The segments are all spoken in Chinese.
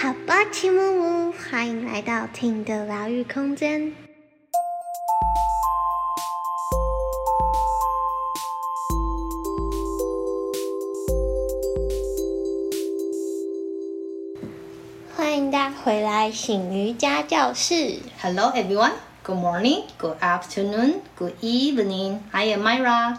好吧，齐木木，欢迎来到听的疗愈空间。欢迎大家回来醒瑜伽教室。Hello everyone, good morning, good afternoon, good evening. I am Myra.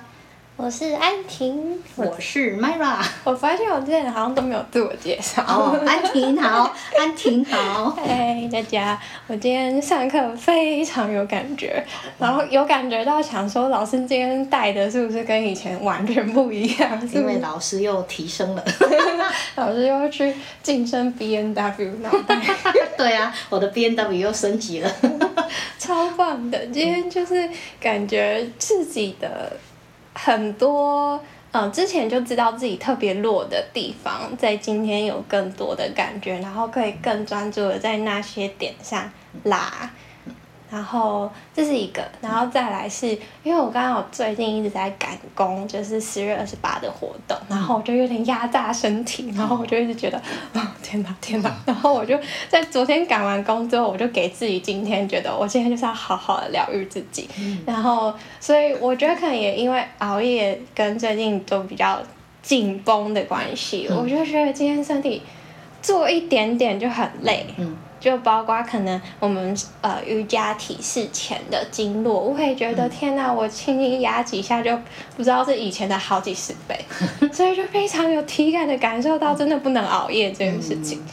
我是安婷，我是 Myra。我发现我之前好像都没有自我介绍。哦，安婷好，安婷好。嗨，大家，我今天上课非常有感觉，然后有感觉到想说，老师今天带的是不是跟以前完全不一样？因为老师又提升了，老师又去晋升 B N W 脑袋。对啊，我的 B N W 又升级了，超棒的。今天就是感觉自己的。很多，嗯、之前就知道自己特别弱的地方，在今天有更多的感觉，然后可以更专注的在那些点上拉。然后这是一个，然后再来是因为我刚刚我最近一直在赶工，就是十月二十八的活动，然后我就有点压榨身体，然后我就一直觉得，哦，天哪天哪，然后我就在昨天赶完工之后，我就给自己今天觉得我今天就是要好好的疗愈自己，然后所以我觉得可能也因为熬夜跟最近都比较紧绷的关系，我就觉得今天身体做一点点就很累。就包括可能我们呃瑜伽体式前的经络，我会觉得、嗯、天哪，我轻轻压几下就不知道是以前的好几十倍，所以就非常有体感的感受到真的不能熬夜这件事情。嗯、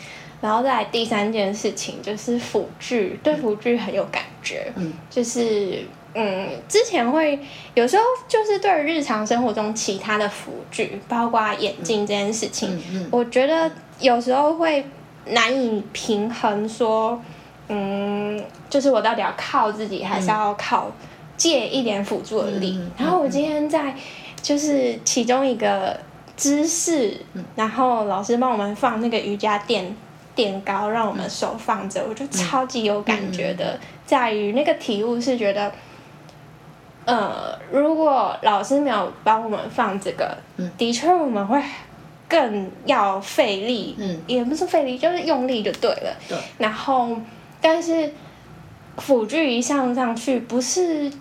然后再来第三件事情就是辅具，对辅具很有感觉，嗯，就是嗯之前会有时候就是对日常生活中其他的辅具，包括眼镜这件事情，我觉得有时候会。难以平衡，说，嗯，就是我到底要靠自己，还是要靠借一点辅助的力？嗯、然后我今天在就是其中一个姿势，嗯、然后老师帮我们放那个瑜伽垫垫高，让我们手放着，我就超级有感觉的，在于那个体悟是觉得，呃，如果老师没有帮我们放这个，的确我们会。更要费力，嗯，也不是费力，就是用力就对了。对。然后，但是辅具一上上去，不是，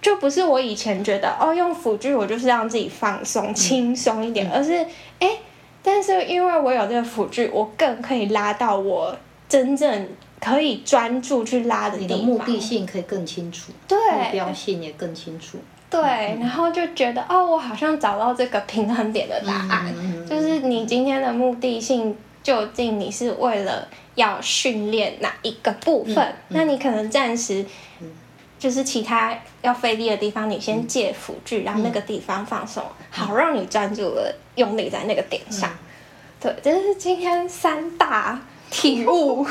就不是我以前觉得哦，用辅具我就是让自己放松、轻松一点，嗯、而是哎，但是因为我有这个辅具，我更可以拉到我真正可以专注去拉的地方。你的目的性可以更清楚，对，目标性也更清楚。对，然后就觉得哦，我好像找到这个平衡点的答案，嗯、就是你今天的目的性究竟你是为了要训练哪一个部分？嗯嗯、那你可能暂时就是其他要费力的地方，你先借辅具，让那个地方放松，嗯、好让你专注的用力在那个点上。嗯、对，这是今天三大。体悟，好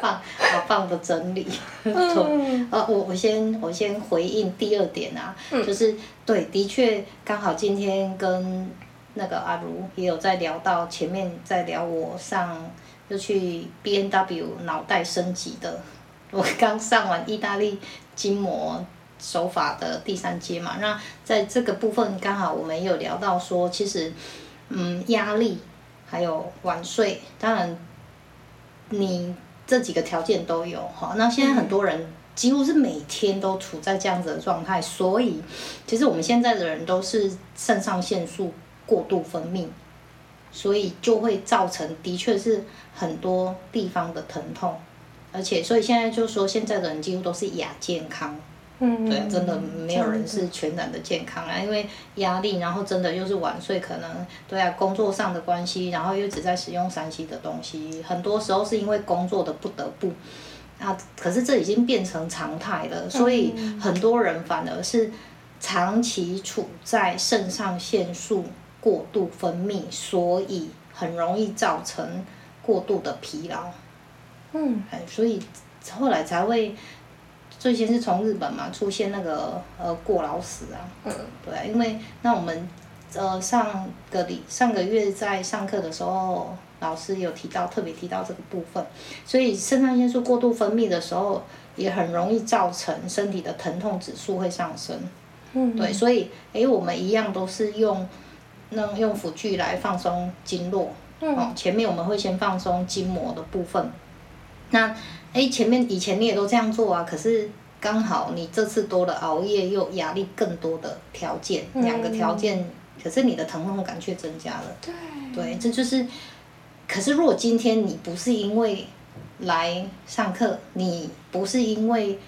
棒，好棒的整理。嗯、呃，我我先我先回应第二点啊，嗯、就是对，的确刚好今天跟那个阿如也有在聊到，前面在聊我上就去 B N W 脑袋升级的，我刚上完意大利筋膜手法的第三阶嘛，那在这个部分刚好我们也有聊到说，其实嗯压力还有晚睡，当然。你这几个条件都有哈，那现在很多人几乎是每天都处在这样子的状态，所以其实我们现在的人都是肾上腺素过度分泌，所以就会造成的确是很多地方的疼痛，而且所以现在就说现在的人几乎都是亚健康。嗯，对，真的没有人是全然的健康啊，因为压力，然后真的又是晚睡，可能对啊，工作上的关系，然后又一直在使用 3C 的东西，很多时候是因为工作的不得不，啊，可是这已经变成常态了，所以很多人反而是长期处在肾上腺素过度分泌，所以很容易造成过度的疲劳。嗯，哎，所以后来才会。最先是从日本嘛出现那个呃过劳死啊，嗯，对，因为那我们呃上个礼上个月在上课的时候，老师有提到特别提到这个部分，所以肾上腺素过度分泌的时候，也很容易造成身体的疼痛指数会上升，嗯，对，所以诶我们一样都是用那用辅具来放松经络，嗯、哦，前面我们会先放松筋膜的部分。那哎，前面以前你也都这样做啊，可是刚好你这次多了熬夜又压力更多的条件，嗯、两个条件，可是你的疼痛感却增加了。对，对，这就是。可是如果今天你不是因为来上课，你不是因为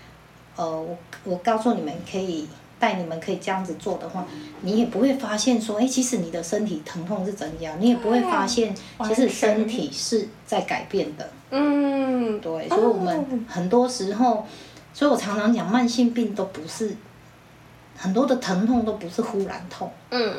呃，我我告诉你们可以。带你们可以这样子做的话，你也不会发现说，哎，其实你的身体疼痛是增加，你也不会发现，其实身体是在改变的。嗯，对，所以我们很多时候，所以我常常讲，慢性病都不是很多的疼痛都不是忽然痛，嗯，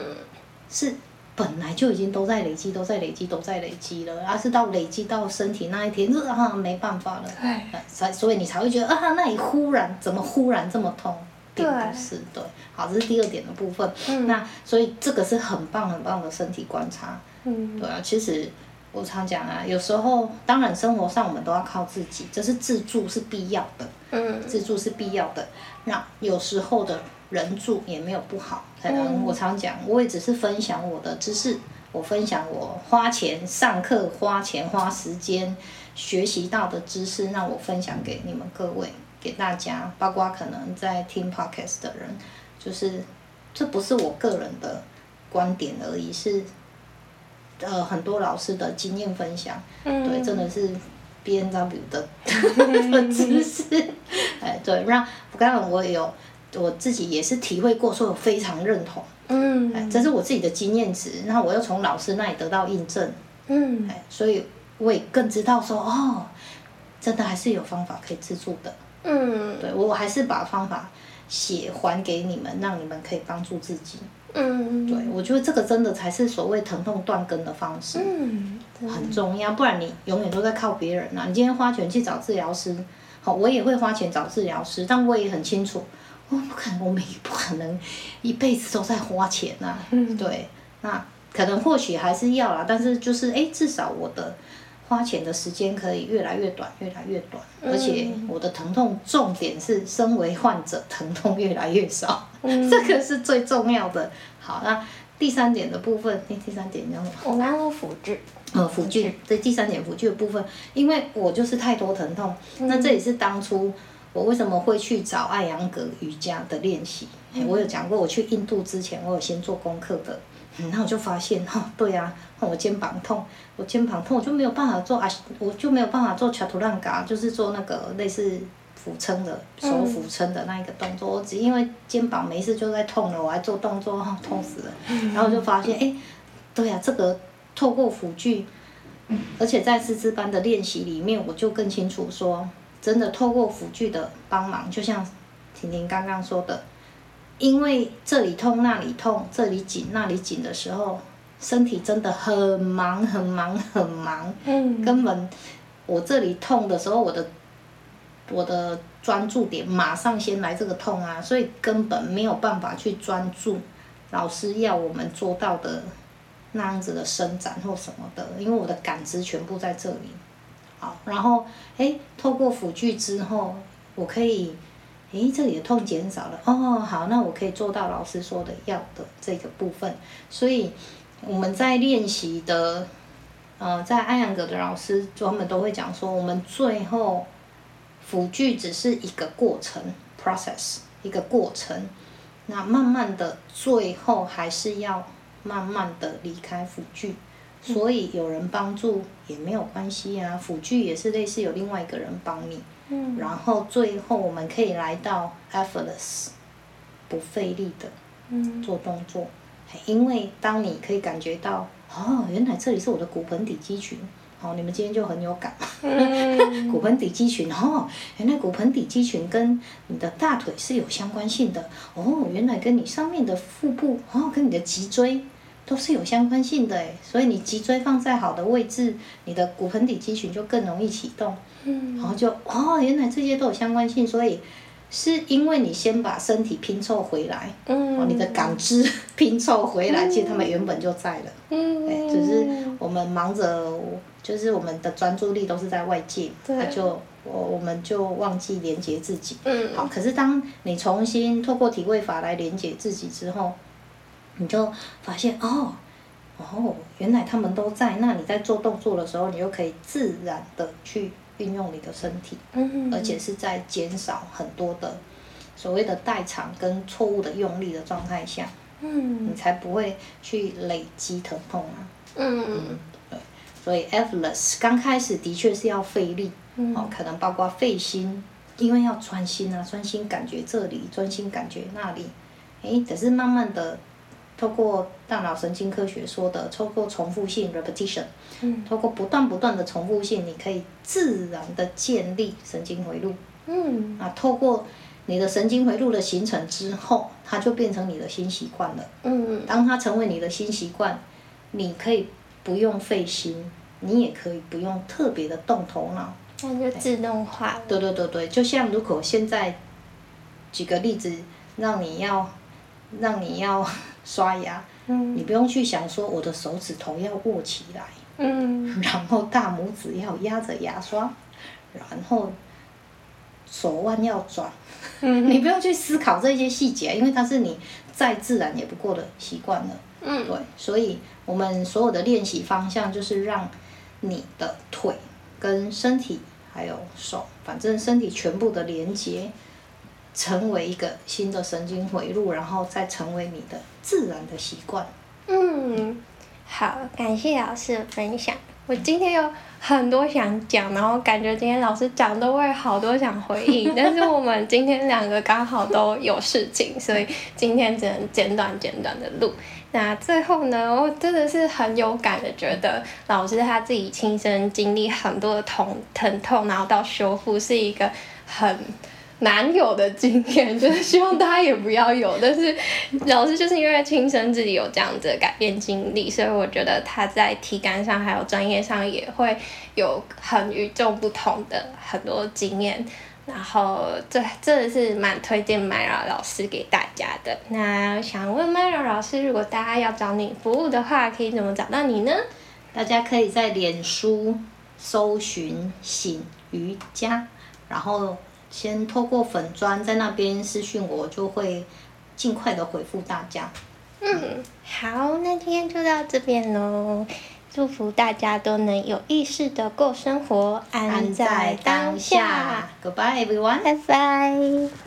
是本来就已经都在累积，都在累积，都在累积了，而是到累积到身体那一天，就啊，没办法了，对，所以你才会觉得啊，那你忽然怎么忽然这么痛？并不是对，好，这是第二点的部分。嗯、那所以这个是很棒很棒的身体观察。嗯，对啊，其实我常讲啊，有时候当然生活上我们都要靠自己，这是自助是必要的。嗯，自助是必要的。那有时候的人助也没有不好。可能我常讲，我也只是分享我的知识，我分享我花钱上课、花钱花时间学习到的知识，那我分享给你们各位。给大家，包括可能在听 podcast 的人，就是这不是我个人的观点而已，是呃很多老师的经验分享，嗯、对，真的是 B N W 的 知识，哎，对，让刚刚我也有我自己也是体会过，所以我非常认同，嗯，哎，这是我自己的经验值，然后我又从老师那里得到印证，嗯，哎，所以我也更知道说，哦，真的还是有方法可以自助的。嗯，对，我还是把方法写还给你们，让你们可以帮助自己。嗯，对，我觉得这个真的才是所谓疼痛断根的方式，嗯，很重要。不然你永远都在靠别人啊！你今天花钱去找治疗师，好，我也会花钱找治疗师，但我也很清楚，我不可能，我们不可能一辈子都在花钱呐、啊。嗯，对，那可能或许还是要啦，但是就是哎，至少我的。花钱的时间可以越来越短，越来越短，而且我的疼痛重点是，身为患者疼痛越来越少，嗯、这个是最重要的。好，那第三点的部分，第三点你知道吗？我刚刚说辅具，呃，辅具，这第三点辅具的部分，因为我就是太多疼痛，嗯、那这也是当初我为什么会去找艾扬格瑜伽的练习。嗯、我有讲过，我去印度之前，我有先做功课的。然后我就发现哈，对呀、啊，我肩膀痛，我肩膀痛，我就没有办法做啊，我就没有办法做恰图兰嘎，就是做那个类似俯撑的手俯撑的那一个动作。我只因为肩膀没事就在痛了，我还做动作，痛死了。然后我就发现，哎，对呀、啊，这个透过辅具，而且在师资班的练习里面，我就更清楚说，真的透过辅具的帮忙，就像婷婷刚刚说的。因为这里痛那里痛，这里紧那里紧的时候，身体真的很忙很忙很忙，嗯，根本我这里痛的时候，我的我的专注点马上先来这个痛啊，所以根本没有办法去专注老师要我们做到的那样子的伸展或什么的，因为我的感知全部在这里。好，然后哎，透过辅具之后，我可以。诶，这里的痛减少了哦，好，那我可以做到老师说的要的这个部分。所以我们在练习的，呃，在艾扬格的老师专门都会讲说，我们最后辅具只是一个过程，process 一个过程。那慢慢的，最后还是要慢慢的离开辅具。所以有人帮助也没有关系啊，辅具也是类似有另外一个人帮你。嗯，然后最后我们可以来到 effortless，不费力的，嗯，做动作，嗯、因为当你可以感觉到，哦，原来这里是我的骨盆底肌群，哦，你们今天就很有感，嗯、骨盆底肌群，哦，原来骨盆底肌群跟你的大腿是有相关性的，哦，原来跟你上面的腹部，哦，跟你的脊椎都是有相关性的，哎，所以你脊椎放在好的位置，你的骨盆底肌群就更容易启动。然后就哦，原来这些都有相关性，所以是因为你先把身体拼凑回来，嗯，哦，你的感知拼凑回来，其实他们原本就在了，嗯，哎，只是我们忙着，就是我们的专注力都是在外界，对，那就我我们就忘记连接自己，嗯，好，可是当你重新透过体位法来连接自己之后，你就发现哦，哦，原来他们都在。那你在做动作的时候，你就可以自然的去运用你的身体，嗯，而且是在减少很多的所谓的代偿跟错误的用力的状态下，嗯，你才不会去累积疼痛啊。嗯嗯，对，所以 effortless 刚开始的确是要费力，嗯、哦，可能包括费心，因为要专心啊，专心感觉这里，专心感觉那里，哎，可是慢慢的。透过大脑神经科学说的，透过重复性 repetition，嗯，透过不断不断的重复性，你可以自然的建立神经回路，嗯，啊，透过你的神经回路的形成之后，它就变成你的新习惯了，嗯，当它成为你的新习惯，你可以不用费心，你也可以不用特别的动头脑，那就自动化。对对对对，就像如果现在举个例子，让你要，让你要。刷牙，嗯，你不用去想说我的手指头要握起来，嗯，然后大拇指要压着牙刷，然后手腕要转，嗯，你不用去思考这些细节，因为它是你再自然也不过的习惯了，嗯，对，所以我们所有的练习方向就是让你的腿跟身体还有手，反正身体全部的连接。成为一个新的神经回路，然后再成为你的自然的习惯。嗯，好，感谢老师的分享。我今天有很多想讲，然后感觉今天老师讲都会好多想回应，但是我们今天两个刚好都有事情，所以今天只能简短简短的录。那最后呢，我真的是很有感的，觉得老师他自己亲身经历很多的痛疼痛，然后到修复是一个很。难有的经验，就是希望大家也不要有。但是 老师就是因为亲身自己有这样子的改变经历，所以我觉得他在体感上还有专业上也会有很与众不同的很多经验。然后这这是蛮推荐 Myra 老师给大家的。那想问 Myra 老师，如果大家要找你服务的话，可以怎么找到你呢？大家可以在脸书搜寻“醒瑜伽”，然后。先透过粉砖在那边私讯我，就会尽快的回复大家。嗯，好，那今天就到这边喽。祝福大家都能有意识的过生活，安在当下。Goodbye everyone，拜拜。